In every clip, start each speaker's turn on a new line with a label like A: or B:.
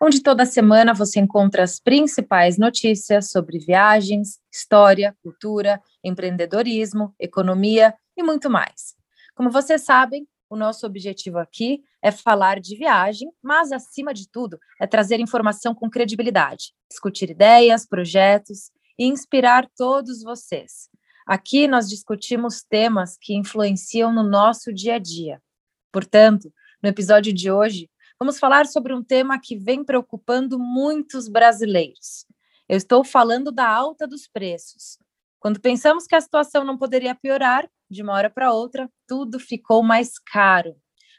A: onde toda semana você encontra as principais notícias sobre viagens, história, cultura, empreendedorismo, economia e muito mais. Como vocês sabem, o nosso objetivo aqui é falar de viagem, mas, acima de tudo, é trazer informação com credibilidade, discutir ideias, projetos e inspirar todos vocês. Aqui nós discutimos temas que influenciam no nosso dia a dia. Portanto, no episódio de hoje, Vamos falar sobre um tema que vem preocupando muitos brasileiros. Eu estou falando da alta dos preços. Quando pensamos que a situação não poderia piorar, de uma hora para outra, tudo ficou mais caro.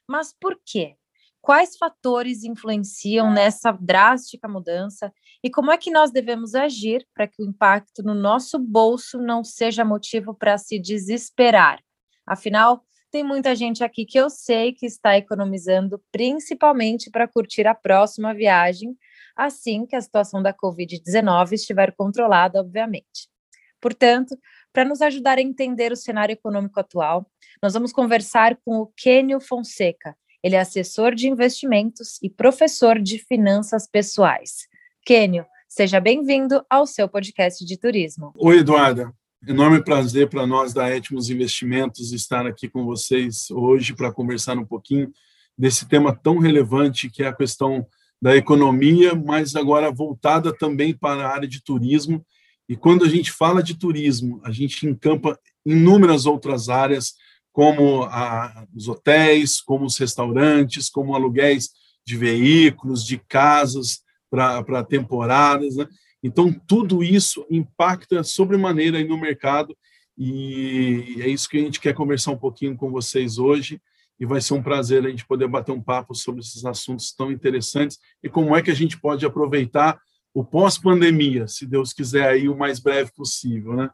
A: Mas por quê? Quais fatores influenciam nessa drástica mudança e como é que nós devemos agir para que o impacto no nosso bolso não seja motivo para se desesperar? Afinal, tem muita gente aqui que eu sei que está economizando principalmente para curtir a próxima viagem, assim que a situação da Covid-19 estiver controlada, obviamente. Portanto, para nos ajudar a entender o cenário econômico atual, nós vamos conversar com o Kênio Fonseca. Ele é assessor de investimentos e professor de finanças pessoais. Kênio, seja bem-vindo ao seu podcast de turismo.
B: Oi, Eduarda. Enorme prazer para nós da Etmos Investimentos estar aqui com vocês hoje para conversar um pouquinho desse tema tão relevante que é a questão da economia, mas agora voltada também para a área de turismo. E quando a gente fala de turismo, a gente encampa inúmeras outras áreas, como a, os hotéis, como os restaurantes, como aluguéis de veículos, de casas para temporadas. Né? Então, tudo isso impacta sobremaneira no mercado e é isso que a gente quer conversar um pouquinho com vocês hoje e vai ser um prazer a gente poder bater um papo sobre esses assuntos tão interessantes e como é que a gente pode aproveitar o pós-pandemia, se Deus quiser aí o mais breve possível, né?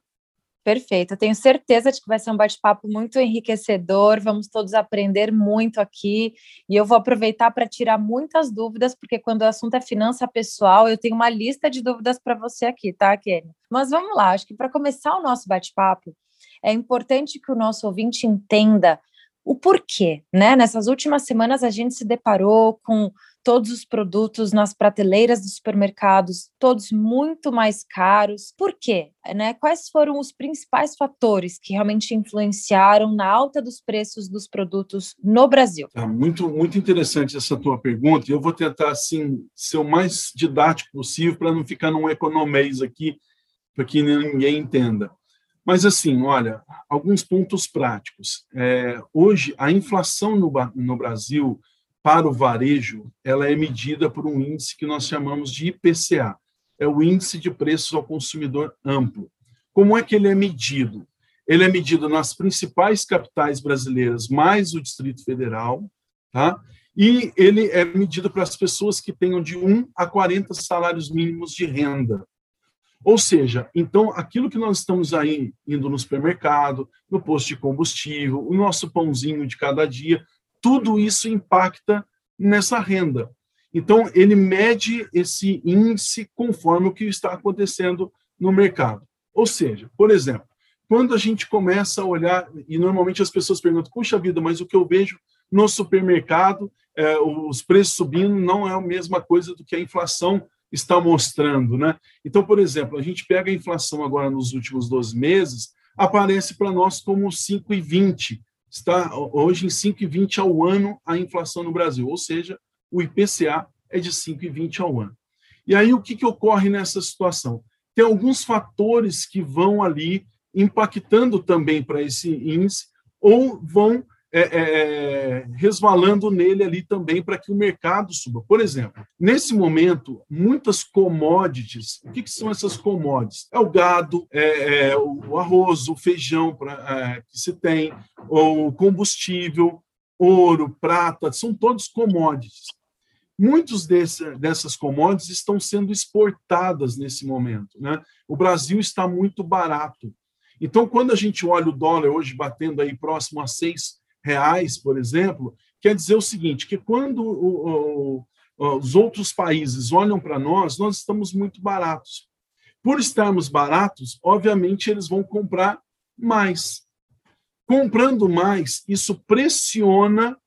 A: Perfeito, eu tenho certeza de que vai ser um bate-papo muito enriquecedor, vamos todos aprender muito aqui, e eu vou aproveitar para tirar muitas dúvidas, porque quando o assunto é finança pessoal, eu tenho uma lista de dúvidas para você aqui, tá, Kenny? Mas vamos lá, acho que para começar o nosso bate-papo, é importante que o nosso ouvinte entenda o porquê, né? Nessas últimas semanas a gente se deparou com todos os produtos nas prateleiras dos supermercados, todos muito mais caros. Por quê? Né? Quais foram os principais fatores que realmente influenciaram na alta dos preços dos produtos no Brasil?
B: É muito, muito interessante essa tua pergunta. Eu vou tentar assim ser o mais didático possível para não ficar num economês aqui, para que ninguém entenda. Mas assim, olha, alguns pontos práticos. É, hoje a inflação no, no Brasil para o varejo, ela é medida por um índice que nós chamamos de IPCA, é o Índice de Preços ao Consumidor Amplo. Como é que ele é medido? Ele é medido nas principais capitais brasileiras, mais o Distrito Federal, tá? e ele é medido para as pessoas que tenham de 1 a 40 salários mínimos de renda. Ou seja, então, aquilo que nós estamos aí indo no supermercado, no posto de combustível, o nosso pãozinho de cada dia, tudo isso impacta nessa renda. Então, ele mede esse índice conforme o que está acontecendo no mercado. Ou seja, por exemplo, quando a gente começa a olhar, e normalmente as pessoas perguntam, puxa vida, mas o que eu vejo no supermercado, é, os preços subindo, não é a mesma coisa do que a inflação está mostrando. Né? Então, por exemplo, a gente pega a inflação agora nos últimos 12 meses, aparece para nós como 5,20, está hoje em 5,20 ao ano a inflação no Brasil, ou seja, o IPCA é de 5,20 ao ano. E aí o que, que ocorre nessa situação? Tem alguns fatores que vão ali impactando também para esse índice ou vão é, é, é, resvalando nele ali também para que o mercado suba. Por exemplo, nesse momento, muitas commodities, o que, que são essas commodities? É o gado, é, é o arroz, o feijão pra, é, que se tem, o combustível, ouro, prata, são todos commodities. muitos desse, dessas commodities estão sendo exportadas nesse momento. Né? O Brasil está muito barato. Então, quando a gente olha o dólar hoje batendo aí próximo a seis reais, por exemplo, quer dizer o seguinte, que quando o, o, os outros países olham para nós, nós estamos muito baratos. Por estarmos baratos, obviamente eles vão comprar mais. Comprando mais, isso pressiona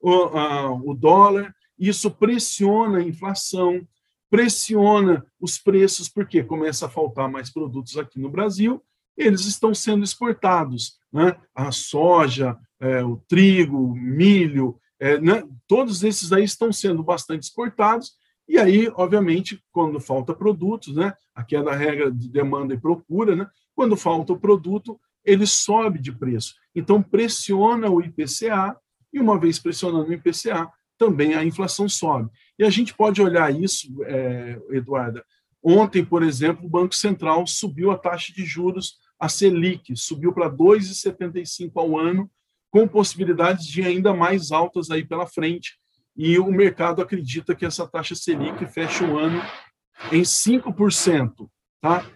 B: o, a, o dólar, isso pressiona a inflação, pressiona os preços, porque começa a faltar mais produtos aqui no Brasil, eles estão sendo exportados. Né? A soja, é, o trigo, milho, é, né? todos esses aí estão sendo bastante exportados, e aí, obviamente, quando falta produtos, né? aqui é da regra de demanda e procura, né? quando falta o produto, ele sobe de preço. Então, pressiona o IPCA, e uma vez pressionando o IPCA, também a inflação sobe. E a gente pode olhar isso, é, Eduarda. Ontem, por exemplo, o Banco Central subiu a taxa de juros, a Selic, subiu para 2,75 ao ano, com possibilidades de ainda mais altas aí pela frente. E o mercado acredita que essa taxa Selic feche o ano em 5%. Tá?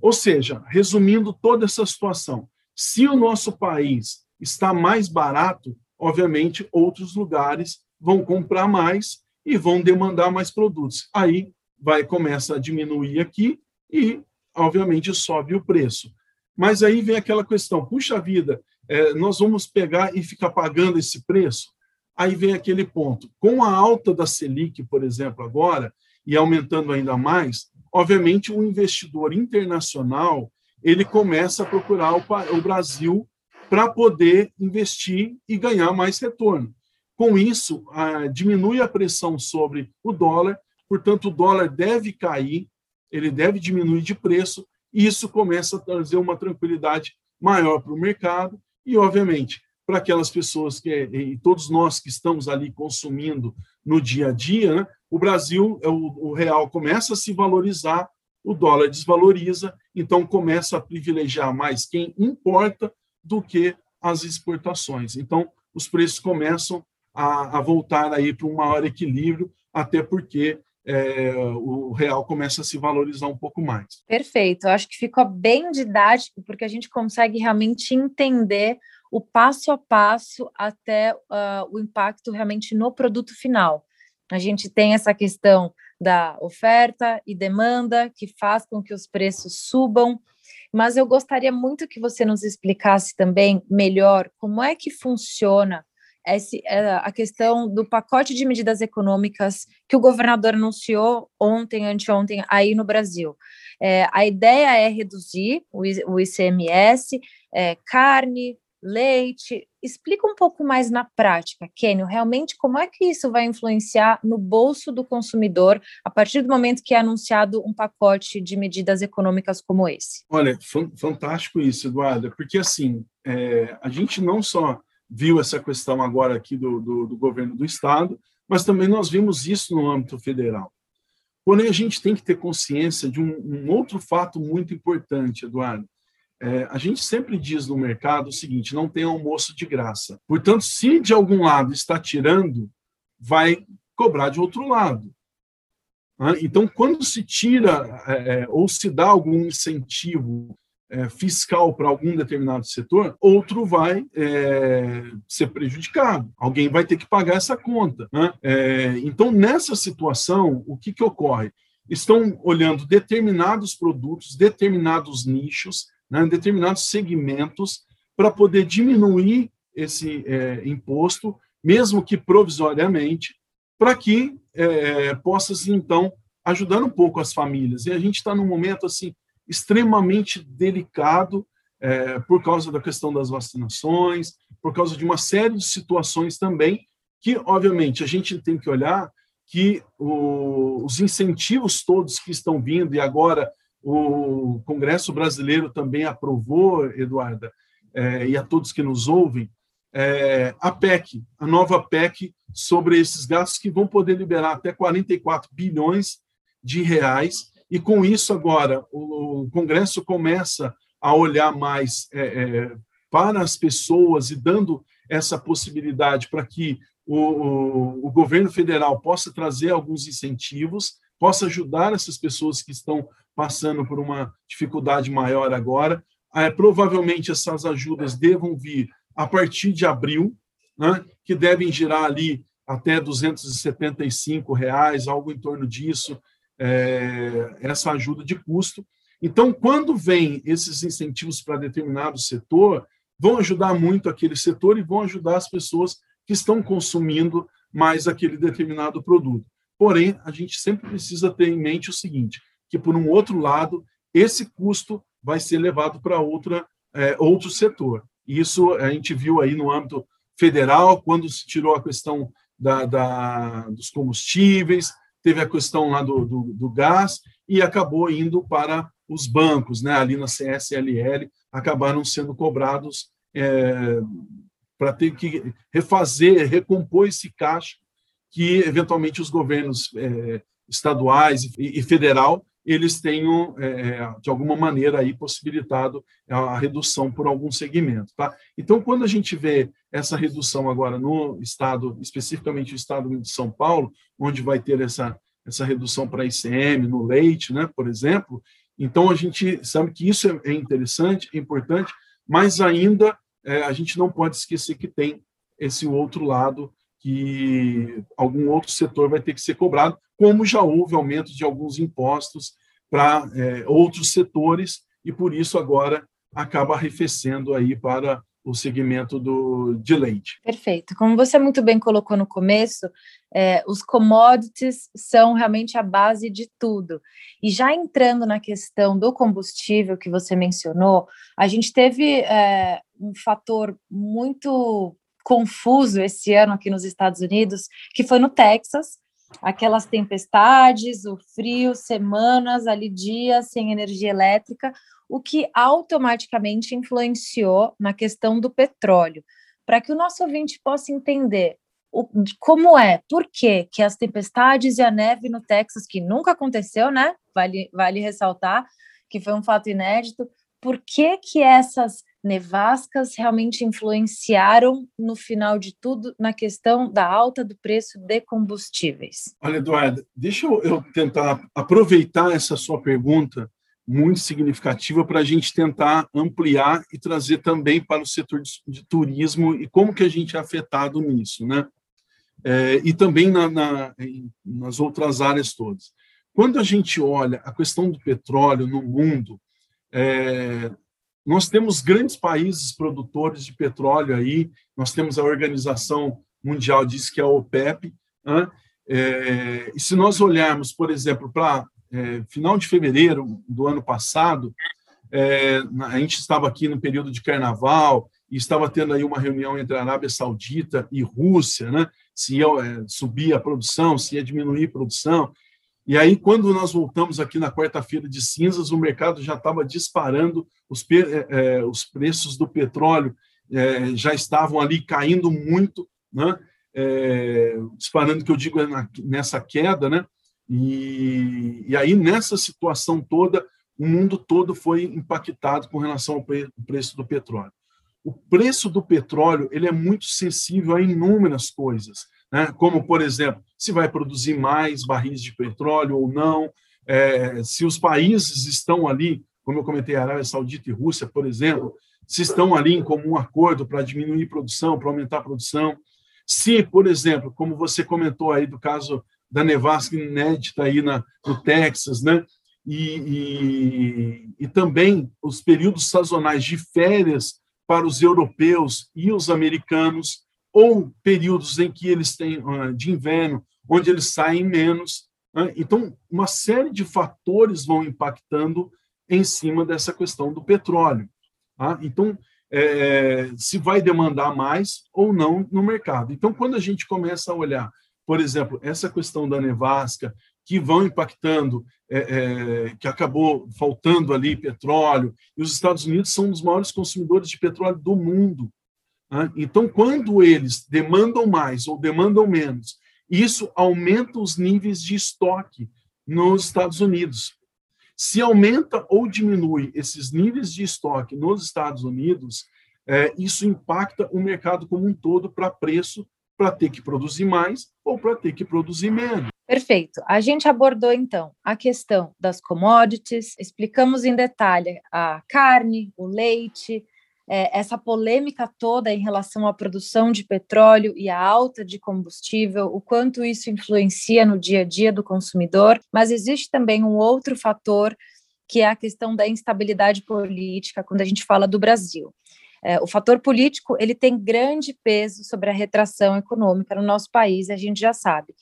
B: Ou seja, resumindo toda essa situação, se o nosso país está mais barato, obviamente outros lugares vão comprar mais e vão demandar mais produtos. Aí vai começa a diminuir aqui e obviamente sobe o preço. Mas aí vem aquela questão, puxa vida, é, nós vamos pegar e ficar pagando esse preço? Aí vem aquele ponto. Com a alta da Selic, por exemplo, agora, e aumentando ainda mais, obviamente o investidor internacional ele começa a procurar o, Brasil para poder investir e ganhar mais retorno. Com isso, diminui a pressão sobre o dólar, portanto, o dólar deve cair, ele deve diminuir de preço, e isso começa a trazer uma tranquilidade maior para o mercado e, obviamente, para aquelas pessoas que, e todos nós que estamos ali consumindo no dia a dia, né, o Brasil, é o, o real começa a se valorizar, o dólar desvaloriza, então começa a privilegiar mais quem importa do que as exportações. Então, os preços começam a, a voltar aí para um maior equilíbrio, até porque é, o real começa a se valorizar um pouco mais.
A: Perfeito, eu acho que ficou bem didático, porque a gente consegue realmente entender o passo a passo até uh, o impacto realmente no produto final. A gente tem essa questão da oferta e demanda que faz com que os preços subam, mas eu gostaria muito que você nos explicasse também melhor como é que funciona a questão do pacote de medidas econômicas que o governador anunciou ontem, anteontem, aí no Brasil. É, a ideia é reduzir o, ICMS, é, carne, leite. Explica um pouco mais na prática, Kenio, realmente como é que isso vai influenciar no bolso do consumidor a partir do momento que é anunciado um pacote de medidas econômicas como esse?
B: Olha, fantástico isso, Eduardo, porque assim, é, a gente não só viu essa questão agora aqui do, do, do governo do Estado, mas também nós vimos isso no âmbito federal. Porém, a gente tem que ter consciência de um, um outro fato muito importante, Eduardo. É, a gente sempre diz no mercado o seguinte: não tem almoço de graça. Portanto, se de algum lado está tirando, vai cobrar de outro lado. Então, quando se tira é, é, ou se dá algum incentivo é, fiscal para algum determinado setor, outro vai é, ser prejudicado. Alguém vai ter que pagar essa conta. Né? É, então, nessa situação, o que, que ocorre? Estão olhando determinados produtos, determinados nichos, né, determinados segmentos, para poder diminuir esse é, imposto, mesmo que provisoriamente, para que é, possa, então, ajudar um pouco as famílias. E a gente está num momento assim extremamente delicado é, por causa da questão das vacinações, por causa de uma série de situações também que, obviamente, a gente tem que olhar que o, os incentivos todos que estão vindo, e agora o Congresso Brasileiro também aprovou, Eduarda, é, e a todos que nos ouvem, é, a PEC, a nova PEC sobre esses gastos que vão poder liberar até 44 bilhões de reais e com isso, agora, o, Congresso começa a olhar mais é, é, para as pessoas e dando essa possibilidade para que o, o, o governo federal possa trazer alguns incentivos, possa ajudar essas pessoas que estão passando por uma dificuldade maior agora. É, provavelmente essas ajudas devam vir a partir de abril, né, que devem girar ali até 275 reais, algo em torno disso, é, essa ajuda de custo. Então, quando vem esses incentivos para determinado setor, vão ajudar muito aquele setor e vão ajudar as pessoas que estão consumindo mais aquele determinado produto. Porém, a gente sempre precisa ter em mente o seguinte, que por um outro lado, esse custo vai ser levado para outra é, outro setor. Isso a gente viu aí no âmbito federal, quando se tirou a questão da, da, dos combustíveis, teve a questão lá do, do, do, gás e acabou indo para os bancos, né? ali na CSLL, acabaram sendo cobrados é, para ter que refazer, recompor esse caixa que, eventualmente, os governos é, estaduais e, e federal eles tenham, é, de alguma maneira, aí, possibilitado a redução por algum segmento. Tá? Então, quando a gente vê essa redução agora no estado, especificamente o estado de São Paulo, onde vai ter essa, essa redução para ICM, no leite, né, por exemplo, então a gente sabe que isso é, é interessante, é importante, mas ainda é, a gente não pode esquecer que tem esse outro lado que algum outro setor vai ter que ser cobrado, como já houve aumento de alguns impostos para é, outros setores, e por isso agora acaba arrefecendo aí para o segmento do, de leite.
A: Perfeito. Como você muito bem colocou no começo, é, os commodities são realmente a base de tudo. E já entrando na questão do combustível que você mencionou, a gente teve é, um fator muito confuso esse ano aqui nos Estados Unidos, que foi no Texas, aquelas tempestades, o frio, semanas ali, dias sem energia elétrica, o que automaticamente influenciou na questão do petróleo. Para que o nosso ouvinte possa entender o, como é, por quê que as tempestades e a neve no Texas, que nunca aconteceu, né? Vale, vale ressaltar que foi um fato inédito, por que que essas nevascas realmente influenciaram, no final de tudo, na questão da alta do preço de combustíveis?
B: Olha, Eduardo, deixa eu tentar aproveitar essa sua pergunta muito significativa para a gente tentar ampliar e trazer também para o setor de, de, turismo e como que a gente é afetado nisso, né? É, e também na, na, nas outras áreas todas. Quando a gente olha a questão do petróleo no mundo, é, nós temos grandes países produtores de petróleo aí, nós temos a Organização Mundial, diz que é a OPEP, né? é, e se nós olharmos, por exemplo, para é, final de fevereiro do ano passado, é, a gente estava aqui no período de carnaval e estava tendo aí uma reunião entre a Arábia Saudita e Rússia, né? se ia é, subir a produção, se ia diminuir a produção, e aí, quando nós voltamos aqui na quarta-feira de cinzas, o mercado já estava disparando, os, é, é, os preços do petróleo é, já estavam ali caindo muito, né? É, disparando, que eu digo, é nessa queda, né? E, e aí, nessa situação toda, o mundo todo foi impactado com relação ao pre, preço do petróleo. O preço do petróleo ele é muito sensível a inúmeras coisas né? como, por exemplo, se vai produzir mais barris de petróleo ou não, é, se os países estão ali, como eu comentei, Arábia Saudita e Rússia, por exemplo, se estão ali em comum acordo para diminuir produção, para aumentar a produção, se, por exemplo, como você comentou aí do caso da nevasca inédita aí na, no Texas, né? E, e, e, também os períodos sazonais de férias para os europeus e os americanos, ou períodos em que eles têm uh, de inverno, onde eles saem menos. Né? Então, uma série de fatores vão impactando em cima dessa questão do petróleo. Tá? Então, é, se vai demandar mais ou não no mercado. Então, quando a gente começa a olhar, por exemplo, essa questão da nevasca, que vão impactando, é, é, que acabou faltando ali petróleo, e os Estados Unidos são um dos maiores consumidores de petróleo do mundo. Então, quando eles demandam mais ou demandam menos, isso aumenta os níveis de estoque nos Estados Unidos. Se aumenta ou diminui esses níveis de estoque nos Estados Unidos, é, isso impacta o mercado como um todo para preço para ter que produzir mais ou para ter que produzir menos.
A: Perfeito. A gente abordou então a questão das commodities, explicamos em detalhe a carne, o leite, é, essa polêmica toda em relação à produção de petróleo e a alta de combustível, o quanto isso influencia no dia a dia do consumidor, mas existe também um outro fator que é a questão da instabilidade política quando a gente fala do Brasil. É, o fator político ele tem grande peso sobre a retração econômica no nosso país, a gente já sabe.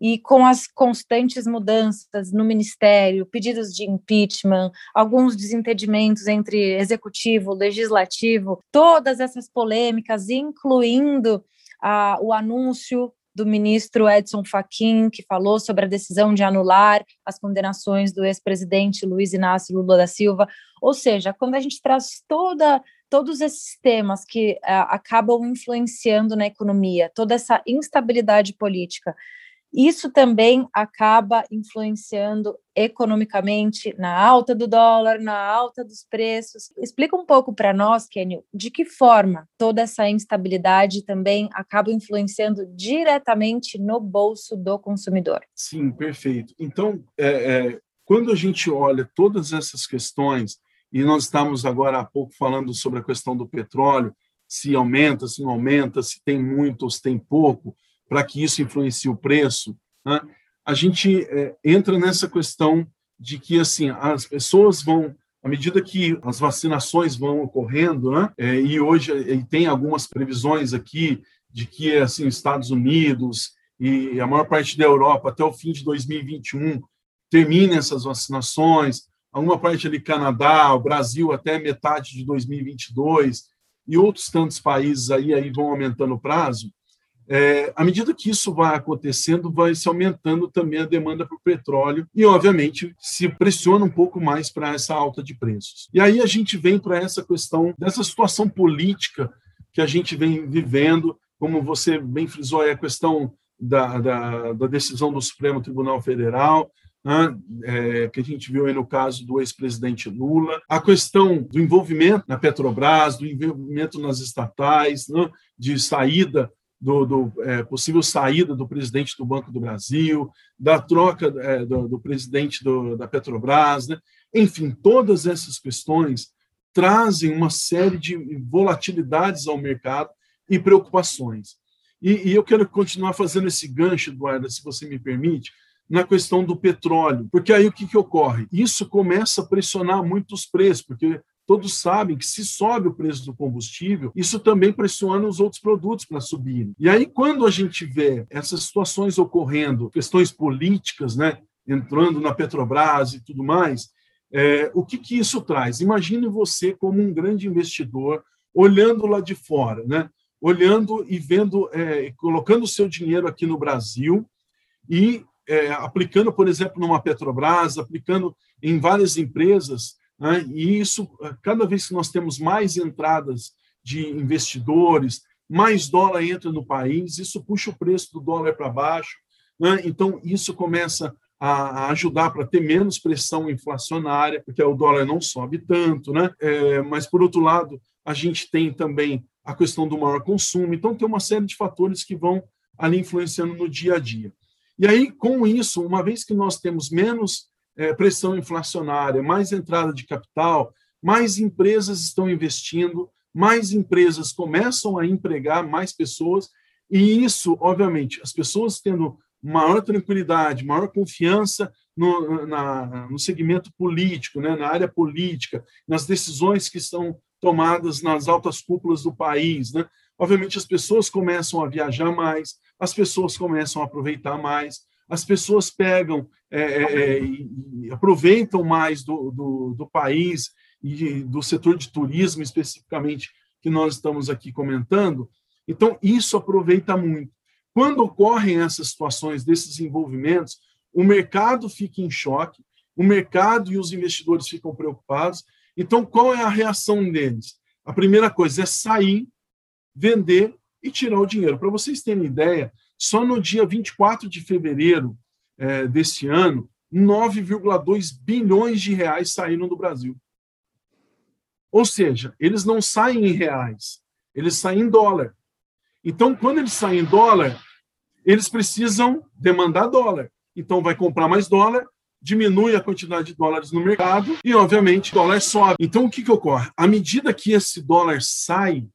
A: E com as constantes mudanças no ministério, pedidos de impeachment, alguns desentendimentos entre executivo, legislativo, todas essas polêmicas, incluindo ah, o anúncio do ministro Edson Fachin, que falou sobre a decisão de anular as condenações do ex-presidente Luiz Inácio Lula da Silva. Ou seja, quando a gente traz toda todos esses temas que uh, acabam influenciando na economia, toda essa instabilidade política, isso também acaba influenciando economicamente na alta do dólar, na alta dos preços. Explica um pouco para nós, Kenio, de que forma toda essa instabilidade também acaba influenciando diretamente no bolso do consumidor.
B: Sim, perfeito. Então, é, é, quando a gente olha todas essas questões, e nós estamos agora há pouco falando sobre a questão do petróleo, se aumenta, se não aumenta, se tem muito ou se tem pouco, para que isso influencie o preço, né? a gente é, entra nessa questão de que assim as pessoas vão à medida que as vacinações vão ocorrendo, né? É, e hoje e tem algumas previsões aqui de que assim Estados Unidos e a maior parte da Europa até o fim de 2021 terminem essas vacinações, alguma parte ali Canadá, o Brasil até metade de 2022 e outros tantos países aí aí vão aumentando o prazo. É, à medida que isso vai acontecendo, vai se aumentando também a demanda por petróleo e, obviamente, se pressiona um pouco mais para essa alta de preços. E aí a gente vem para essa questão dessa situação política que a gente vem vivendo, como você bem frisou, é a questão da, da, da decisão do Supremo Tribunal Federal, né, é, que a gente viu aí no caso do ex-presidente Lula, a questão do envolvimento na Petrobras, do envolvimento nas estatais, né, de saída do, do é, possível saída do presidente do Banco do Brasil, da troca é, do, do, presidente do, da Petrobras, né? enfim, todas essas questões trazem uma série de volatilidades ao mercado e preocupações. E, e eu quero continuar fazendo esse gancho, Eduardo, se você me permite, na questão do petróleo, porque aí o que, que ocorre? Isso começa a pressionar muito os preços, porque todos sabem que se sobe o preço do combustível, isso também pressiona os outros produtos para subirem. E aí, quando a gente vê essas situações ocorrendo, questões políticas, né, entrando na Petrobras e tudo mais, é, o que, que isso traz? Imagine você como um grande investidor olhando lá de fora, né? olhando e vendo, é, colocando o seu dinheiro aqui no Brasil e é, aplicando, por exemplo, numa Petrobras, aplicando em várias empresas né? E isso, cada vez que nós temos mais entradas de investidores, mais dólar entra no país, isso puxa o preço do dólar para baixo. Né? Então, isso começa a ajudar para ter menos pressão inflacionária, porque o dólar não sobe tanto, né? É, mas, por outro lado, a gente tem também a questão do maior consumo. Então, tem uma série de fatores que vão ali influenciando no dia a dia. E aí, com isso, uma vez que nós temos menos é, pressão inflacionária, mais entrada de capital, mais empresas estão investindo, mais empresas começam a empregar mais pessoas, e isso, obviamente, as pessoas tendo maior tranquilidade, maior confiança no, na, no segmento político, né, na área política, nas decisões que são tomadas nas altas cúpulas do país. Né? Obviamente, as pessoas começam a viajar mais, as pessoas começam a aproveitar mais, as pessoas pegam é, é, é, e aproveitam mais do, do, do, país e do setor de turismo, especificamente, que nós estamos aqui comentando. Então, isso aproveita muito. Quando ocorrem essas situações, desses envolvimentos, o mercado fica em choque, o mercado e os investidores ficam preocupados. Então, qual é a reação deles? A primeira coisa é sair, vender e tirar o dinheiro. Para vocês terem ideia, só no dia 24 de fevereiro é, deste ano, 9,2 bilhões de reais saíram do Brasil. Ou seja, eles não saem em reais, eles saem em dólar. Então, quando eles saem em dólar, eles precisam demandar dólar. Então, vai comprar mais dólar, diminui a quantidade de dólares no mercado e, obviamente, o dólar sobe. Então, o que, que ocorre? À medida que esse dólar sai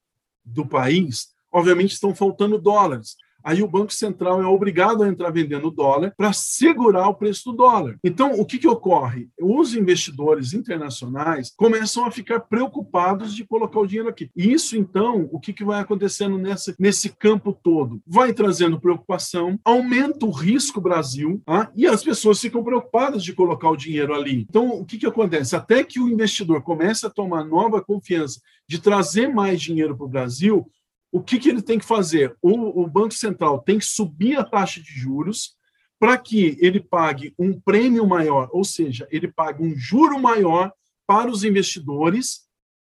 B: do país, obviamente estão faltando dólares aí o Banco Central é obrigado a entrar vendendo dólar para segurar o preço do dólar. Então, o que, que ocorre? Os investidores internacionais começam a ficar preocupados de colocar o dinheiro aqui. E isso, então, o que, que vai acontecendo nessa, nesse campo todo? Vai trazendo preocupação, aumenta o risco Brasil, ah, e as pessoas ficam preocupadas de colocar o dinheiro ali. Então, o que, que acontece? Até que o investidor comece a tomar nova confiança de trazer mais dinheiro para o Brasil, o que, que ele tem que fazer? O, o Banco Central tem que subir a taxa de juros para que ele pague um prêmio maior, ou seja, ele pague um juro maior para os investidores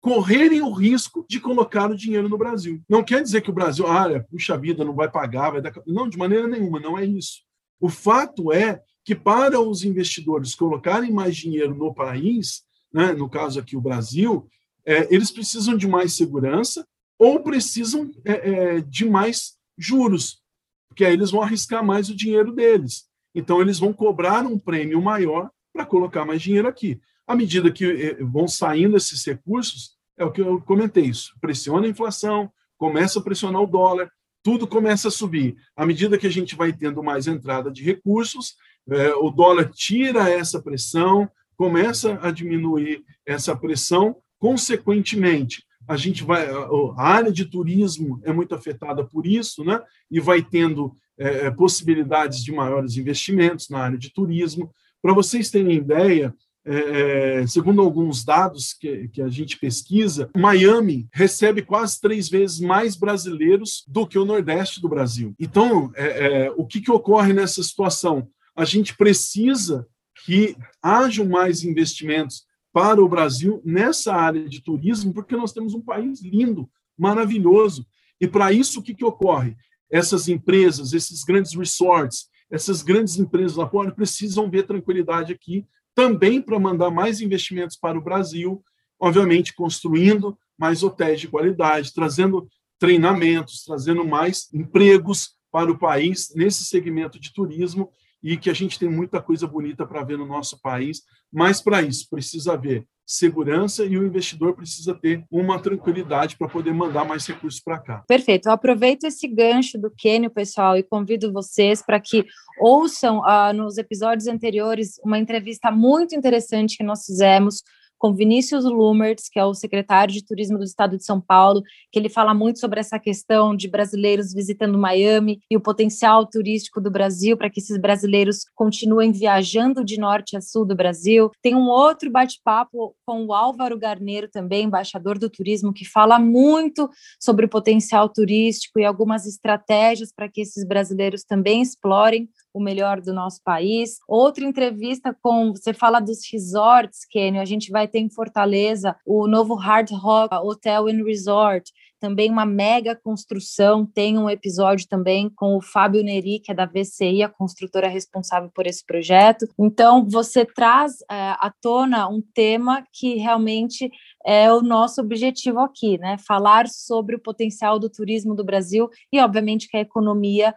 B: correrem o risco de colocar o dinheiro no Brasil. Não quer dizer que o Brasil, ah, puxa vida, não vai pagar, vai dar... Não, de maneira nenhuma, não é isso. O fato é que para os investidores colocarem mais dinheiro no país, né, no caso aqui o Brasil, é, eles precisam de mais segurança, ou precisam é, é, de mais juros, porque aí eles vão arriscar mais o dinheiro deles. Então, eles vão cobrar um prêmio maior para colocar mais dinheiro aqui. À medida que é, vão saindo esses recursos, é o que eu comentei, isso pressiona a inflação, começa a pressionar o dólar, tudo começa a subir. À medida que a gente vai tendo mais entrada de recursos, é, o dólar tira essa pressão, começa a diminuir essa pressão, consequentemente, a gente vai a área de turismo é muito afetada por isso, né? E vai tendo é, é, possibilidades de maiores investimentos na área de turismo. Para vocês terem ideia, é, é, segundo alguns dados que, que a gente pesquisa, Miami recebe quase três vezes mais brasileiros do que o Nordeste do Brasil. Então, é, é, o que, que ocorre nessa situação? A gente precisa que hajam mais investimentos para o Brasil nessa área de turismo, porque nós temos um país lindo, maravilhoso. E para isso, o que, que ocorre? Essas empresas, esses grandes resorts, essas grandes empresas lá fora precisam ver tranquilidade aqui, também para mandar mais investimentos para o Brasil, obviamente construindo mais hotéis de qualidade, trazendo treinamentos, trazendo mais empregos para o país nesse segmento de turismo e que a gente tem muita coisa bonita para ver no nosso país, mas para isso precisa haver segurança e o investidor precisa ter uma tranquilidade para poder mandar mais recursos para cá.
A: Perfeito. Eu aproveito esse gancho do Kenio, pessoal, e convido vocês para que ouçam uh, nos episódios anteriores uma entrevista muito interessante que nós fizemos com Vinícius Lumertz, que é o secretário de Turismo do Estado de São Paulo, que ele fala muito sobre essa questão de brasileiros visitando Miami e o potencial turístico do Brasil para que esses brasileiros continuem viajando de norte a sul do Brasil. Tem um outro bate-papo com o Álvaro Garneiro, também embaixador do turismo, que fala muito sobre o potencial turístico e algumas estratégias para que esses brasileiros também explorem o melhor do nosso país. Outra entrevista com você fala dos resorts, Kenny. A gente vai ter em Fortaleza o novo Hard Rock Hotel and Resort, também uma mega construção. Tem um episódio também com o Fábio Neri, que é da VCI, a construtora responsável por esse projeto. Então, você traz é, à tona um tema que realmente é o nosso objetivo aqui, né? Falar sobre o potencial do turismo do Brasil e, obviamente, que a economia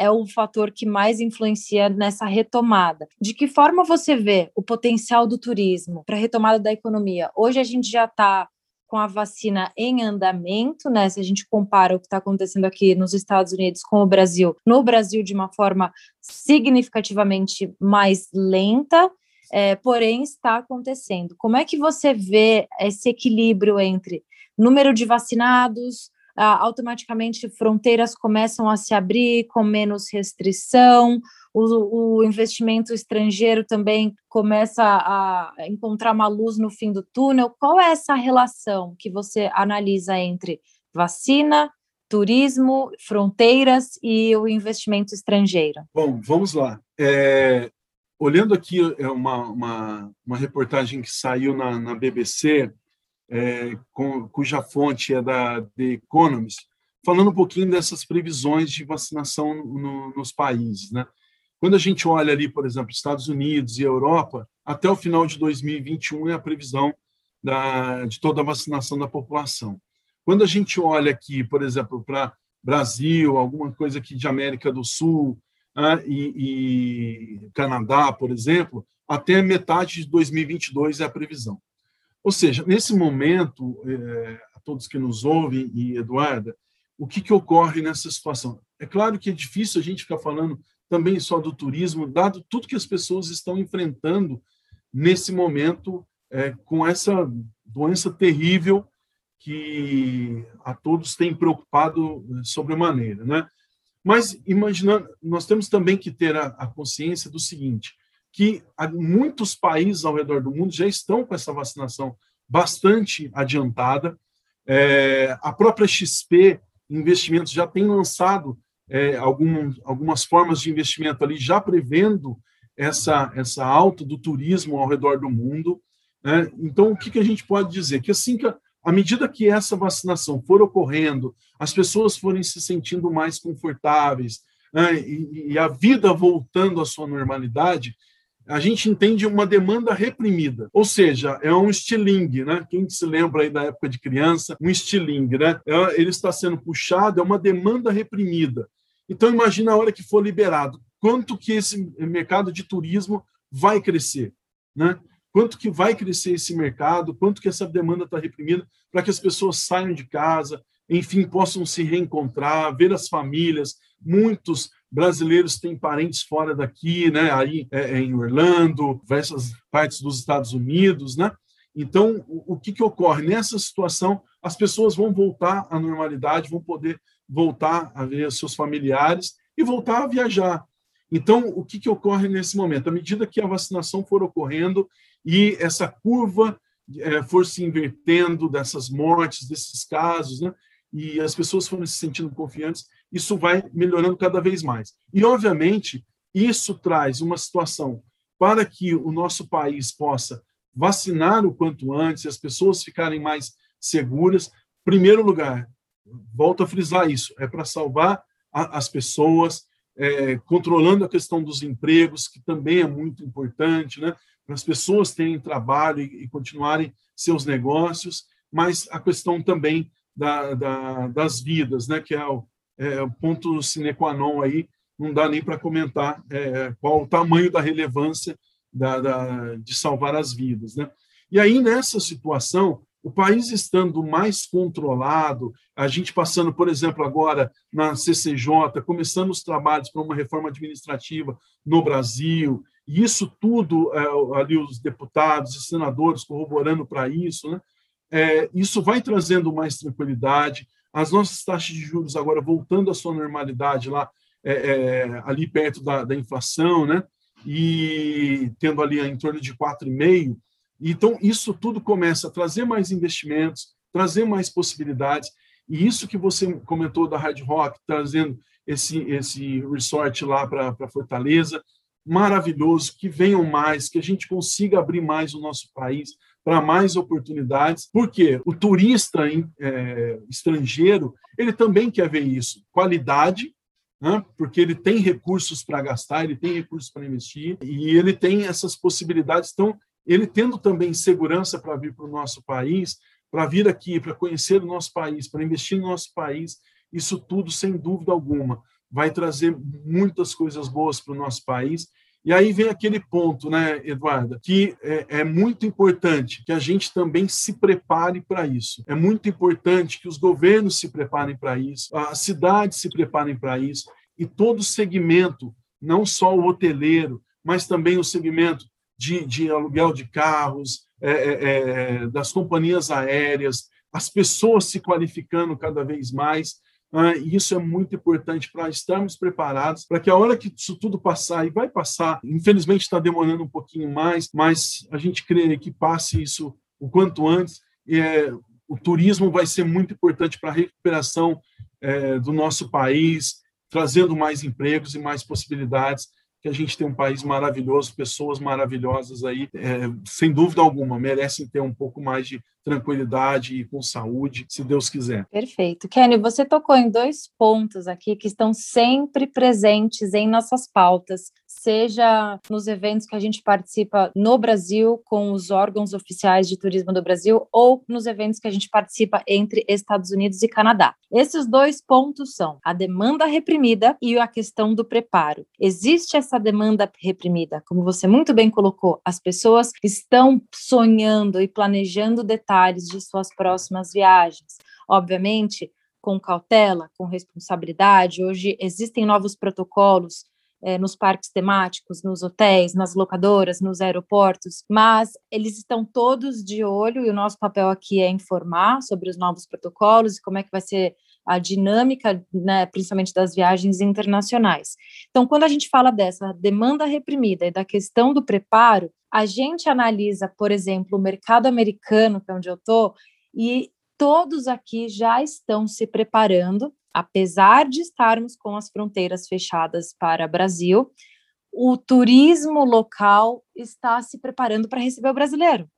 A: é o fator que mais influencia nessa retomada. De que forma você vê o potencial do turismo para a retomada da economia? Hoje a gente já está com a vacina em andamento, né? Se a gente compara o que está acontecendo aqui nos Estados Unidos com o Brasil, no Brasil de uma forma significativamente mais lenta, é, porém está acontecendo. Como é que você vê esse equilíbrio entre número de vacinados, automaticamente fronteiras começam a se abrir com menos restrição, o, o, investimento estrangeiro também começa a encontrar uma luz no fim do túnel. Qual é essa relação que você analisa entre vacina, turismo, fronteiras e o investimento estrangeiro?
B: Bom, vamos lá. É, olhando aqui é uma, uma, uma reportagem que saiu na, na BBC é, com, cuja fonte é da The Economist, falando um pouquinho dessas previsões de vacinação no, nos países. Né? Quando a gente olha ali, por exemplo, Estados Unidos e Europa, até o final de 2021 é a previsão da, de toda a vacinação da população. Quando a gente olha aqui, por exemplo, para Brasil, alguma coisa aqui de América do Sul né, e, e Canadá, por exemplo, até metade de 2022 é a previsão. Ou seja, nesse momento, é, a todos que nos ouvem e Eduarda, o que, que ocorre nessa situação? É claro que é difícil a gente ficar falando também só do turismo, dado tudo que as pessoas estão enfrentando nesse momento é, com essa doença terrível que a todos tem preocupado sobremaneira, né? Mas imaginando, nós temos também que ter a, a consciência do seguinte, que muitos países ao redor do mundo já estão com essa vacinação bastante adiantada. É, a própria XP Investimentos já tem lançado é, algum, algumas formas de investimento ali, já prevendo essa, essa alta do turismo ao redor do mundo. Né? Então, o que, que a gente pode dizer? Que assim que, à medida que essa vacinação for ocorrendo, as pessoas forem se sentindo mais confortáveis né? e, e a vida voltando à sua normalidade, a gente entende uma demanda reprimida, ou seja, é um estilingue, né? Quem se lembra aí da época de criança, um estilingue, né? É, ele está sendo puxado, é uma demanda reprimida. Então imagina a hora que for liberado, quanto que esse mercado de turismo vai crescer, né? Quanto que vai crescer esse mercado, quanto que essa demanda está reprimida para que as pessoas saiam de casa, enfim, possam se reencontrar, ver as famílias, muitos brasileiros têm parentes fora daqui, né? Aí é, é em Orlando, diversas partes dos Estados Unidos, né? Então, o, o que, que ocorre? Nessa situação, as pessoas vão voltar à normalidade, vão poder voltar a ver seus familiares e voltar a viajar. Então, o que, que ocorre nesse momento? À medida que a vacinação for ocorrendo e essa curva é, for se invertendo dessas mortes, desses casos, né? e as pessoas forem se sentindo confiantes, isso vai melhorando cada vez mais. E, obviamente, isso traz uma situação para que o nosso país possa vacinar o quanto antes, as pessoas ficarem mais seguras. Primeiro lugar, volto a frisar isso, é para salvar a, as pessoas, é, controlando a questão dos empregos, que também é muito importante, né? para as pessoas terem trabalho e, e continuarem seus negócios, mas a questão também da, da, das vidas, né? que é o, é, o ponto sine qua non aí, não dá nem para comentar é, qual o tamanho da relevância da, da, de salvar as vidas. Né? E aí, nessa situação, o país estando mais controlado, a gente passando, por exemplo, agora na CCJ, começando os trabalhos para uma reforma administrativa no Brasil, e isso tudo, é, ali os deputados e senadores corroborando para isso, né? É, isso vai trazendo mais tranquilidade, as nossas taxas de juros agora voltando à sua normalidade lá, é, é, ali perto da, da, inflação, né? E tendo ali em torno de 4,5%. Então, isso tudo começa a trazer mais investimentos, trazer mais possibilidades. E isso que você comentou da Hard Rock, trazendo esse, esse resort lá para Fortaleza, maravilhoso, que venham mais, que a gente consiga abrir mais o nosso país, para mais oportunidades, porque o turista é, estrangeiro ele também quer ver isso, qualidade, né? porque ele tem recursos para gastar, ele tem recursos para investir e ele tem essas possibilidades. Então, ele tendo também segurança para vir para o nosso país, para vir aqui, para conhecer o nosso país, para investir no nosso país, isso tudo, sem dúvida alguma, vai trazer muitas coisas boas para o nosso país e aí vem aquele ponto, né, Eduarda, que é, é, muito importante que a gente também se prepare para isso. É muito importante que os governos se preparem para isso, as cidades se preparem para isso, e todo segmento, não só o hoteleiro, mas também o segmento de, de aluguel de carros, é, é, é das companhias aéreas, as pessoas se qualificando cada vez mais e isso é muito importante para estarmos preparados para que a hora que isso tudo passar, e vai passar, infelizmente está demorando um pouquinho mais, mas a gente crê que passe isso o quanto antes. É, o turismo vai ser muito importante para a recuperação é, do nosso país, trazendo mais empregos e mais possibilidades que a gente tem um país maravilhoso, pessoas maravilhosas aí, é, sem dúvida alguma, merecem ter um pouco mais de tranquilidade e com saúde, se Deus quiser.
A: Perfeito. Kenny, você tocou em dois pontos aqui que estão sempre presentes em nossas pautas, seja nos eventos que a gente participa no Brasil com os órgãos oficiais de turismo do Brasil ou nos eventos que a gente participa entre Estados Unidos e Canadá. Esses dois pontos são a demanda reprimida e a questão do preparo. Existe essa demanda reprimida, como você muito bem colocou, as pessoas estão sonhando e planejando detalhes de suas próximas viagens. Obviamente, com cautela, com responsabilidade. Hoje existem novos protocolos é, nos parques temáticos, nos hotéis, nas locadoras, nos aeroportos, mas eles estão todos de olho e o nosso papel aqui é informar sobre os novos protocolos e como é que vai ser a dinâmica, né, principalmente das viagens internacionais. Então, quando a gente fala dessa demanda reprimida e da questão do preparo, a gente analisa, por exemplo, o mercado americano, que é onde eu estou, e todos aqui já estão se preparando, apesar de estarmos com as fronteiras fechadas para o Brasil, o turismo local está se preparando para receber o brasileiro,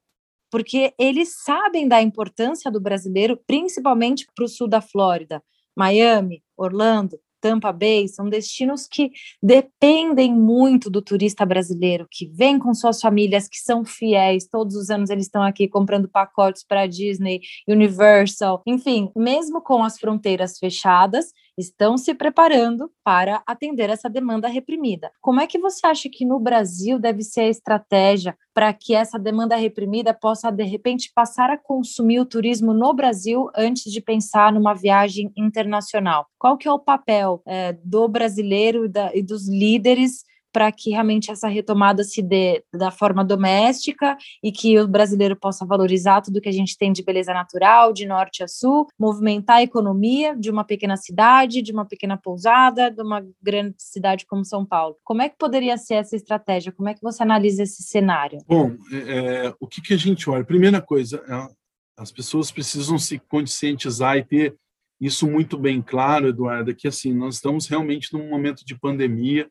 A: porque eles sabem da importância do brasileiro, principalmente para o sul da Flórida, Miami, Orlando, Tampa Bay, são destinos que dependem muito do turista brasileiro, que vem com suas famílias, que são fiéis, todos os anos eles estão aqui comprando pacotes para Disney, Universal, enfim, mesmo com as fronteiras fechadas, estão se preparando para atender essa demanda reprimida. Como é que você acha que no Brasil deve ser a estratégia para que essa demanda reprimida possa, de repente, passar a consumir o turismo no Brasil antes de pensar numa viagem internacional? Qual que é o papel é, do brasileiro e, da, e dos líderes para que realmente essa retomada se dê da forma doméstica e que o brasileiro possa valorizar tudo que a gente tem de beleza natural, de norte a sul, movimentar a economia de uma pequena cidade, de uma pequena pousada, de uma grande cidade como São Paulo. Como é que poderia ser essa estratégia? Como é que você analisa esse cenário?
B: Bom, é, é o que, que a gente olha? Primeira coisa, é, as pessoas precisam se conscientizar e ter isso muito bem claro, Eduardo, que assim, nós estamos realmente num momento de pandemia,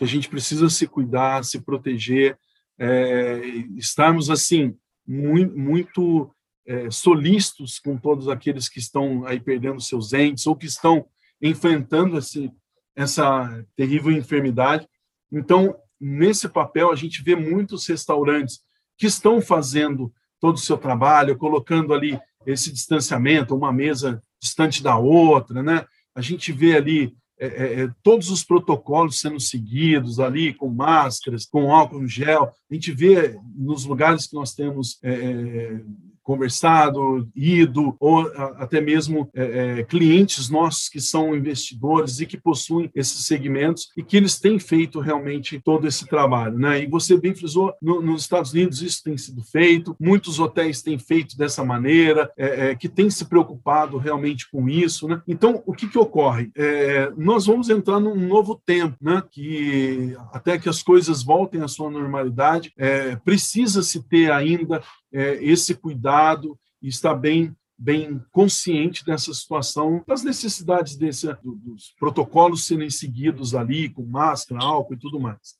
B: que a gente precisa se cuidar, se proteger, é, estarmos assim muito, muito é, solícitos com todos aqueles que estão aí perdendo seus entes ou que estão enfrentando esse, essa terrível enfermidade. Então, nesse papel, a gente vê muitos restaurantes que estão fazendo todo o seu trabalho, colocando ali esse distanciamento, uma mesa distante da outra, né? A gente vê ali é, é, é, todos os protocolos sendo seguidos ali, com máscaras, com álcool gel. A gente vê nos lugares que nós temos é, é conversado, ido, ou até mesmo é, é, clientes nossos que são investidores e que possuem esses segmentos e que eles têm feito realmente todo esse trabalho. Né? E você bem frisou, no, nos Estados Unidos isso tem sido feito, muitos hotéis têm feito dessa maneira, é, é que têm se preocupado realmente com isso. Né? Então, o que, que ocorre? É, nós vamos entrar num novo tempo, né? que até que as coisas voltem à sua normalidade, é, precisa se ter ainda é, esse cuidado e estar bem bem consciente dessa situação, das necessidades desse, dos protocolos serem seguidos ali, com máscara, álcool e tudo mais.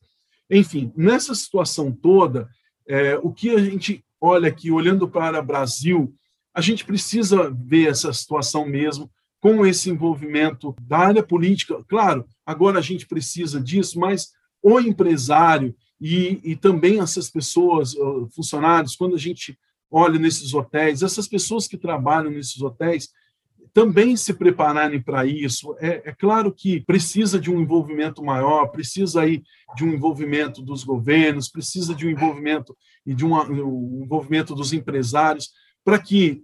B: Enfim, nessa situação toda, é, o que a gente olha aqui, olhando para o Brasil, a gente precisa ver essa situação mesmo, com esse envolvimento da área política. Claro, agora a gente precisa disso, mas o empresário e, e também essas pessoas, funcionários, quando a gente olha nesses hotéis, essas pessoas que trabalham nesses hotéis, também se prepararem para isso. É, é, claro que precisa de um envolvimento maior, precisa aí de um envolvimento dos governos, precisa de um envolvimento e de um, envolvimento dos empresários para que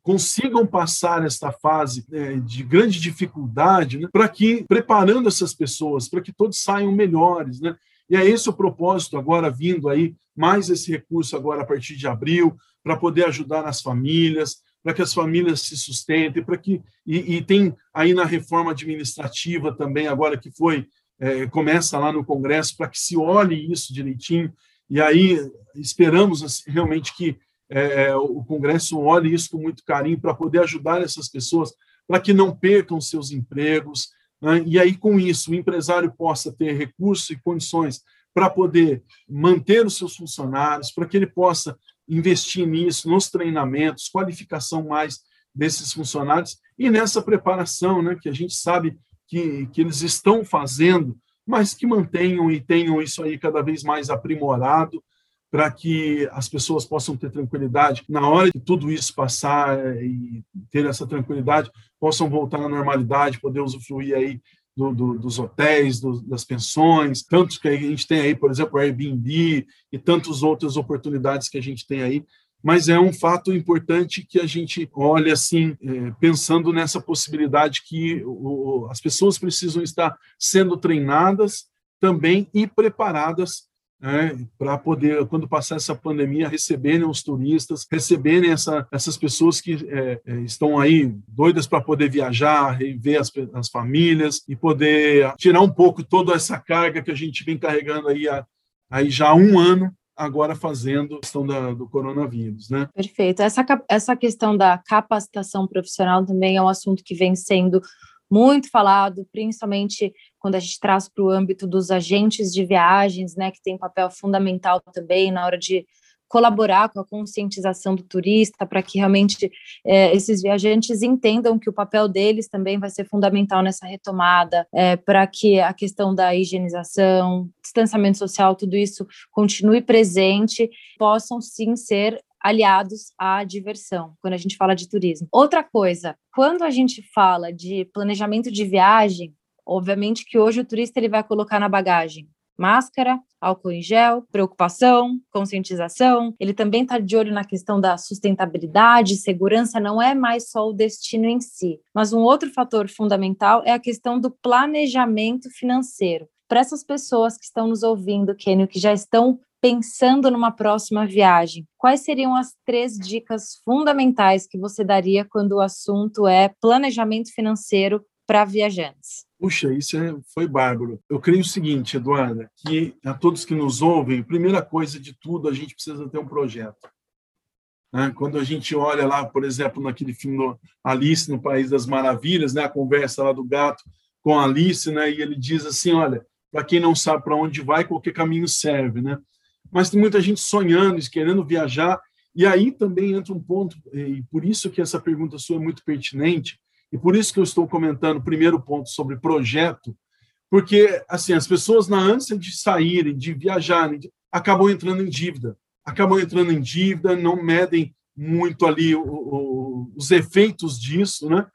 B: consigam passar esta fase é, de grande dificuldade, né, para que preparando essas pessoas, para que todos saiam melhores, né? E é esse o propósito agora vindo aí, mais esse recurso agora a partir de abril, para poder ajudar as famílias, para que as famílias se sustentem, para que e, e, tem aí na reforma administrativa também agora que foi é, começa lá no Congresso para que se olhe isso direitinho. E aí esperamos assim, realmente que é, é, o Congresso olhe isso com muito carinho para poder ajudar essas pessoas para que não percam seus empregos, né? E aí, com isso, o empresário possa ter recursos e condições para poder manter os seus funcionários, para que ele possa investir nisso, nos treinamentos, qualificação mais desses funcionários e nessa preparação, né, que a gente sabe que, que eles estão fazendo, mas que mantenham e tenham isso aí cada vez mais aprimorado para que as pessoas possam ter tranquilidade na hora de tudo isso passar é, e ter essa tranquilidade, possam voltar à normalidade, poder usufruir aí do, do, dos hotéis, do, das pensões, tantos que a gente tem aí, por exemplo, Airbnb e tantas outras oportunidades que a gente tem aí. Mas é um fato importante que a gente olha assim, é, pensando nessa possibilidade que as pessoas precisam estar sendo treinadas também e preparadas né, para poder, quando passar essa pandemia, receberem os turistas, receberem essa, essas pessoas que é, é estão aí doidas para poder viajar, ver as, as, famílias e poder tirar um pouco toda essa carga que a gente vem carregando aí, aí já há um ano agora fazendo a questão da, do coronavírus, né?
A: Perfeito. Essa, essa questão da capacitação profissional também é um assunto que vem sendo muito falado, principalmente quando a gente traz para o âmbito dos agentes de viagens, né, que tem um papel fundamental também na hora de colaborar com a conscientização do turista para que realmente é, esses viajantes entendam que o papel deles também vai ser fundamental nessa retomada, é, para que a questão da higienização, distanciamento social, tudo isso continue presente, possam sim ser aliados à diversão, quando a gente fala de turismo. Outra coisa, quando a gente fala de planejamento de viagem, obviamente que hoje o turista ele vai colocar na bagagem máscara, álcool em gel, preocupação, conscientização. Ele também está de olho na questão da sustentabilidade, segurança não é mais só o destino em si, mas um outro fator fundamental é a questão do planejamento financeiro. Para essas pessoas que estão nos ouvindo, Kenio, que já estão pensando numa próxima viagem, quais seriam as três dicas fundamentais que você daria quando o assunto é planejamento financeiro para viajantes?
B: Puxa, isso é, foi bárbaro. Eu creio o seguinte, Eduarda, que a todos que nos ouvem, primeira coisa de tudo, a gente precisa ter um projeto. Né? Quando a gente olha lá, por exemplo, naquele filme Alice no País das Maravilhas, né? a conversa lá do gato com a Alice, né? e ele diz assim, olha, para quem não sabe para onde vai, qualquer caminho serve. Né? Mas tem muita gente sonhando, querendo viajar, e aí também entra um ponto, e por isso que essa pergunta sua é muito pertinente, e por isso que eu estou comentando o primeiro ponto sobre projeto, porque assim as pessoas na ânsia de saírem, de viajarem, acabam entrando em dívida, acabam entrando em dívida, não medem muito ali o, o, os efeitos disso, né?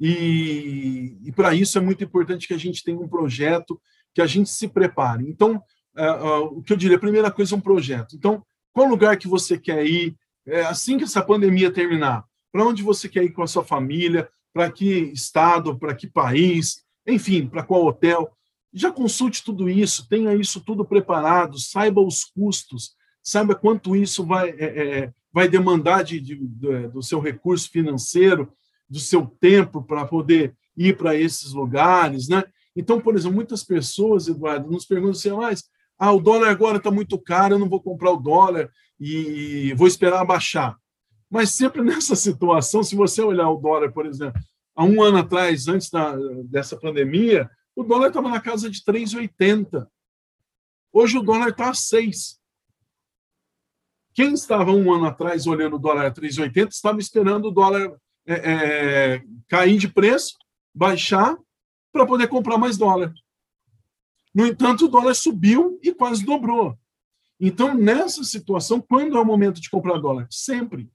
B: E, e para isso é muito importante que a gente tenha um projeto, que a gente se prepare. Então, o que eu diria, a primeira coisa é um projeto. Então, qual lugar que você quer ir é, assim que essa pandemia terminar? Para onde você quer ir com a sua família? Para que estado? Para que país? Enfim, para qual hotel? Já consulte tudo isso, tenha isso tudo preparado, saiba os custos, saiba quanto isso vai, é, é, vai demandar de, de, do seu recurso financeiro, do seu tempo para poder ir para esses lugares, né? Então, por exemplo, muitas pessoas, Eduardo, nos perguntam assim, mas ah, o dólar agora está muito caro, eu não vou comprar o dólar e vou esperar baixar. Mas sempre nessa situação, se você olhar o dólar, por exemplo, há um ano atrás, antes da, dessa pandemia, o dólar estava na casa de 3,80. Hoje o dólar está a 6. Quem estava um ano atrás olhando o dólar a 3,80 estava esperando o dólar é, é, cair de preço, baixar, para poder comprar mais dólar. No entanto, o dólar subiu e quase dobrou. Então, nessa situação, quando é o momento de comprar dólar? Sempre.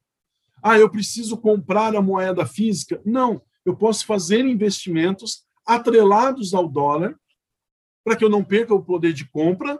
B: Ah, eu preciso comprar a moeda física? Não. Eu posso fazer investimentos atrelados ao dólar para que eu não perca o poder de compra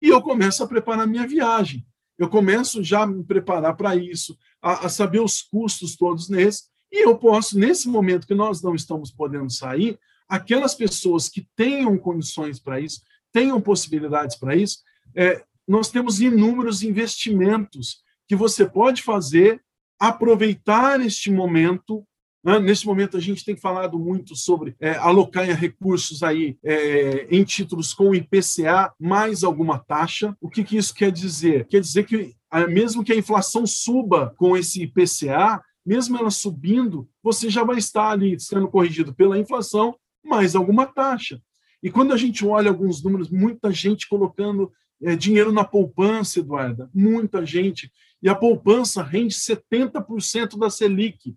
B: e eu começo a preparar minha viagem. Eu começo já a me preparar para isso, a, a saber os custos todos nesse, e eu posso, nesse momento que nós não estamos podendo sair, aquelas pessoas que tenham condições para isso, tenham possibilidades para isso, é, nós temos inúmeros investimentos que você pode fazer, aproveitar este momento. Né? Nesse momento, a gente tem falado muito sobre é, alocar recursos aí é, em títulos com IPCA mais alguma taxa. O que, que isso quer dizer? Quer dizer que, mesmo que a inflação suba com esse IPCA, mesmo ela subindo, você já vai estar ali sendo corrigido pela inflação mais alguma taxa. E quando a gente olha alguns números, muita gente colocando é, dinheiro na poupança, Eduarda, muita gente. E a poupança rende 70% da Selic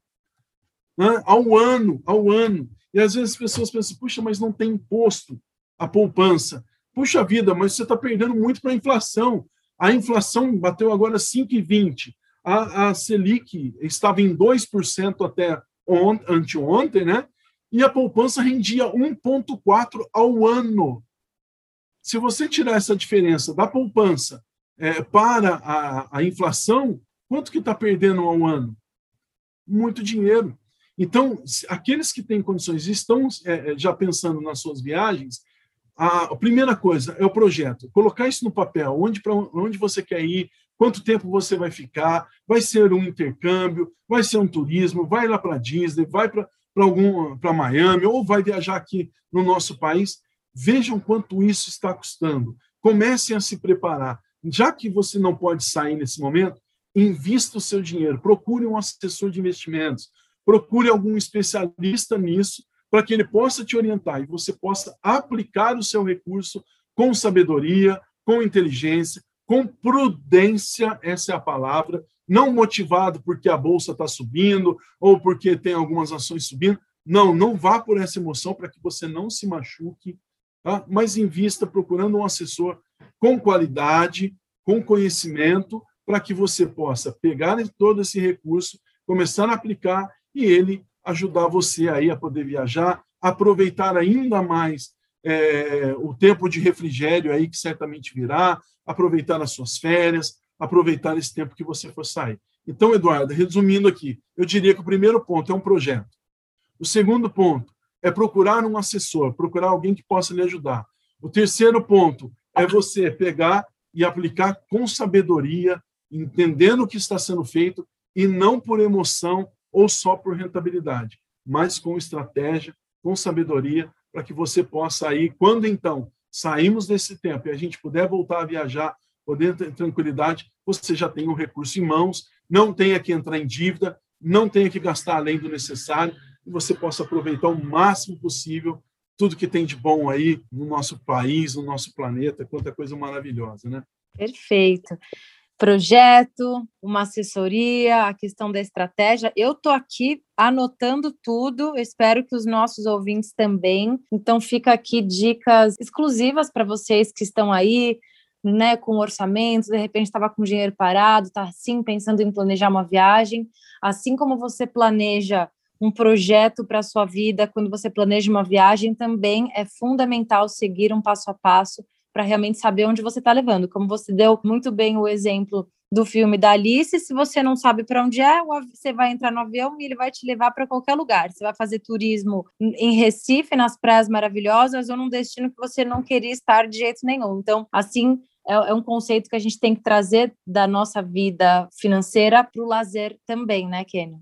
B: né, ao ano, ao ano. E às vezes as pessoas pensam, puxa, mas não tem imposto. a poupança. Puxa vida, mas você está perdendo muito para a inflação. A inflação bateu agora 5,20. A, a Selic estava em 2% até on, anteontem, né? E a poupança rendia 1,4% ao ano. Se você tirar essa diferença da poupança é, para a, a inflação, quanto que está perdendo ao ano? Muito dinheiro. Então, aqueles que têm condições estão é, é, já pensando nas suas viagens, a primeira coisa é o projeto. Colocar isso no papel, onde, para onde você quer ir, quanto tempo você vai ficar, vai ser um intercâmbio, vai ser um turismo, vai lá para Disney, vai para para Miami ou vai viajar aqui no nosso país. Vejam quanto isso está custando. Comecem a se preparar. Já que você não pode sair nesse momento, invista o seu dinheiro, procure um assessor de investimentos, procure algum especialista nisso para que ele possa te orientar e você possa aplicar o seu recurso com sabedoria, com inteligência, com prudência, essa é a palavra, não motivado porque a bolsa está subindo ou porque tem algumas ações subindo. Não, não vá por essa emoção para que você não se machuque, tá? mas invista procurando um assessor com qualidade, com conhecimento, para que você possa pegar todo esse recurso, começar a aplicar e ele ajudar você aí a poder viajar, aproveitar ainda mais é, o tempo de refrigério aí que certamente virá, aproveitar as suas férias, aproveitar esse tempo que você for sair. Então, Eduardo, resumindo aqui, eu diria que o primeiro ponto é um projeto. O segundo ponto é procurar um assessor, procurar alguém que possa lhe ajudar. O terceiro ponto é você pegar e aplicar com sabedoria, entendendo o que está sendo feito e não por emoção ou só por rentabilidade, mas com estratégia, com sabedoria, para que você possa aí, quando então saímos desse tempo e a gente puder voltar a viajar, poder ter tranquilidade, você já tem um recurso em mãos, não tenha que entrar em dívida, não tenha que gastar além do necessário, e você possa aproveitar o máximo possível tudo que tem de bom aí no nosso país, no nosso planeta, quanta coisa maravilhosa, né?
A: Perfeito projeto, uma assessoria, a questão da estratégia. Eu estou aqui anotando tudo, espero que os nossos ouvintes também. Então, fica aqui dicas exclusivas para vocês que estão aí, né, com orçamento, de repente estava com dinheiro parado, está assim pensando em planejar uma viagem, assim como você planeja um projeto para a sua vida, quando você planeja uma viagem, também é fundamental seguir um passo a passo para realmente saber onde você está levando. Como você deu muito bem o exemplo do filme da Alice, se você não sabe para onde é, você vai entrar no avião e ele vai te levar para qualquer lugar. Você vai fazer turismo em Recife, nas praias maravilhosas, ou num destino que você não queria estar de jeito nenhum. Então, assim, é, é um conceito que a gente tem que trazer da nossa vida financeira para o lazer também, né, Kenny?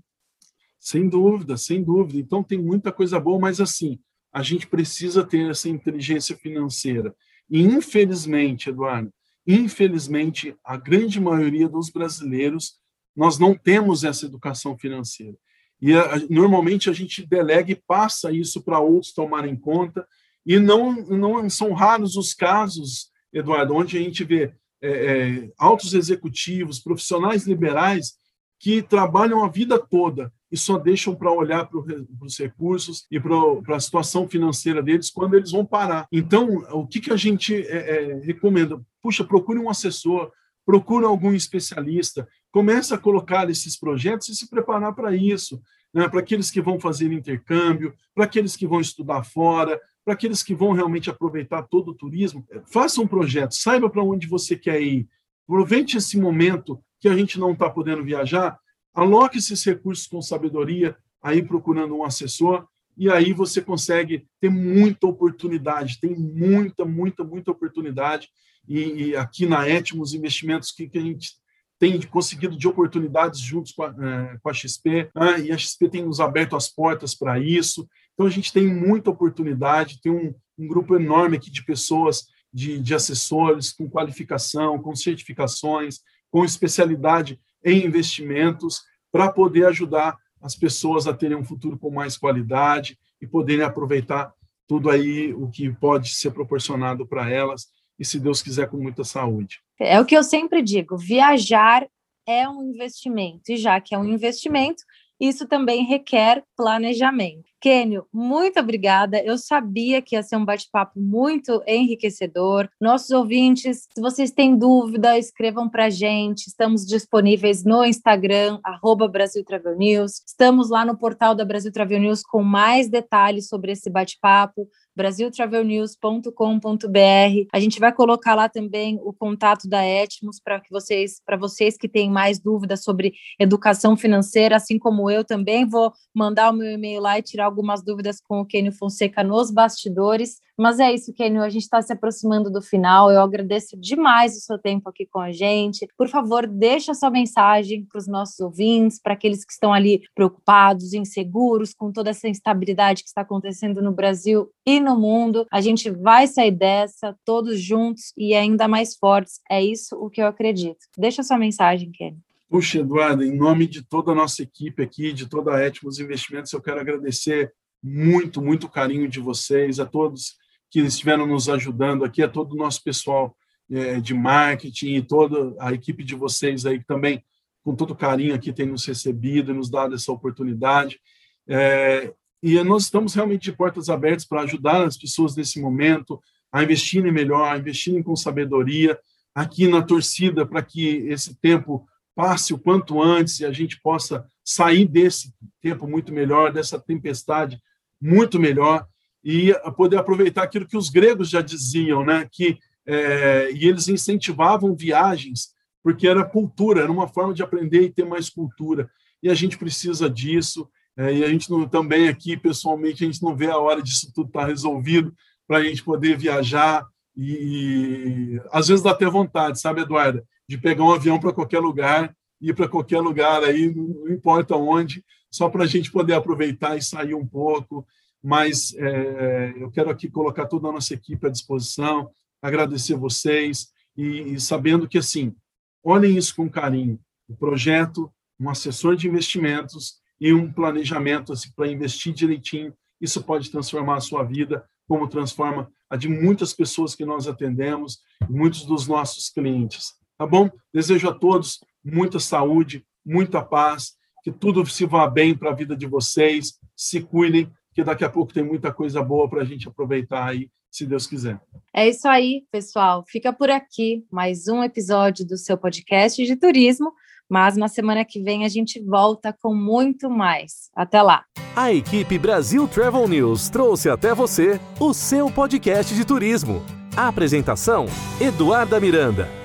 B: Sem dúvida, sem dúvida. Então, tem muita coisa boa, mas assim, a gente precisa ter essa inteligência financeira. E, infelizmente, Eduardo, infelizmente, a grande maioria dos brasileiros, nós não temos essa educação financeira. E a, normalmente a gente delega e passa isso para outros tomarem conta, e não, não são raros os casos, Eduardo, onde a gente vê é, é, altos executivos, profissionais liberais que trabalham a vida toda e só deixam para olhar para os recursos e para a situação financeira deles quando eles vão parar. Então, o que, que a gente é, é, recomenda? Puxa, procure um assessor, procure algum especialista, comece a colocar esses projetos e se preparar para isso. Né? Para aqueles que vão fazer intercâmbio, para aqueles que vão estudar fora, para aqueles que vão realmente aproveitar todo o turismo, faça um projeto, saiba para onde você quer ir, aproveite esse momento que a gente não está podendo viajar Aloque esses recursos com sabedoria, aí procurando um assessor, e aí você consegue ter muita oportunidade, tem muita, muita, muita oportunidade. E, e aqui na Etmos Investimentos, que, que a gente tem conseguido de oportunidades juntos com a, é, com a XP, né? e a XP tem nos aberto as portas para isso. Então, a gente tem muita oportunidade, tem um, um grupo enorme aqui de pessoas, de, de assessores, com qualificação, com certificações, com especialidade em investimentos para poder ajudar as pessoas a terem um futuro com mais qualidade e poderem aproveitar tudo aí o que pode ser proporcionado para elas e se Deus quiser com muita saúde.
A: É o que eu sempre digo, viajar é um investimento e já que é um investimento, isso também requer planejamento. Kênio, muito obrigada. Eu sabia que ia ser um bate-papo muito enriquecedor. Nossos ouvintes, se vocês têm dúvida, escrevam para a gente. Estamos disponíveis no Instagram, arroba Brasil Travel News. Estamos lá no portal da Brasil Travel News com mais detalhes sobre esse bate-papo brasiltravelnews.com.br. A gente vai colocar lá também o contato da Etmos para que vocês, para vocês que têm mais dúvidas sobre educação financeira, assim como eu também vou mandar o meu e-mail lá e tirar algumas dúvidas com o Kenio Fonseca nos bastidores. Mas é isso, Kenio, a gente está se aproximando do final. Eu agradeço demais o seu tempo aqui com a gente. Por favor, deixa sua mensagem para os nossos ouvintes, para aqueles que estão ali preocupados, inseguros com toda essa instabilidade que está acontecendo no Brasil e no mundo. A gente vai sair dessa todos juntos e ainda mais fortes. É isso o que eu acredito. Deixa sua mensagem, Kenny.
B: Puxa, Eduardo, em nome de toda a nossa equipe aqui, de toda a Etmos Investimentos, eu quero agradecer muito, muito o carinho de vocês, a todos que estiveram nos ajudando aqui, a todo o nosso pessoal é, de marketing e toda a equipe de vocês aí que também, com todo carinho aqui, tem nos recebido e nos dado essa oportunidade. É, e nós estamos realmente de portas abertas para ajudar as pessoas nesse momento a investirem melhor, a investirem com sabedoria, aqui na torcida, para que esse tempo passe o quanto antes e a gente possa sair desse tempo muito melhor, dessa tempestade muito melhor e poder aproveitar aquilo que os gregos já diziam, né? Que é, e eles incentivavam viagens porque era cultura, era uma forma de aprender e ter mais cultura. E a gente precisa disso. É, e a gente não, também aqui, pessoalmente, a gente não vê a hora disso tudo estar tá resolvido para a gente poder viajar. E, e, às vezes dá até vontade, sabe, Eduardo, de pegar um avião para qualquer lugar, ir para qualquer lugar aí, não importa onde, só para a gente poder aproveitar e sair um pouco. Mas é, eu quero aqui colocar toda a nossa equipe à disposição, agradecer vocês e, e sabendo que, assim, olhem isso com carinho. O projeto, um assessor de investimentos, e um planejamento assim, para investir direitinho. Isso pode transformar a sua vida, como transforma a de muitas pessoas que nós atendemos, muitos dos nossos clientes. Tá bom? Desejo a todos muita saúde, muita paz, que tudo se vá bem para a vida de vocês, se cuidem, que daqui a pouco tem muita coisa boa para a gente aproveitar aí, se Deus quiser.
A: É isso aí, pessoal. Fica por aqui mais um episódio do seu podcast de turismo. Mas na semana que vem a gente volta com muito mais. Até lá!
C: A equipe Brasil Travel News trouxe até você o seu podcast de turismo. A apresentação: Eduarda Miranda.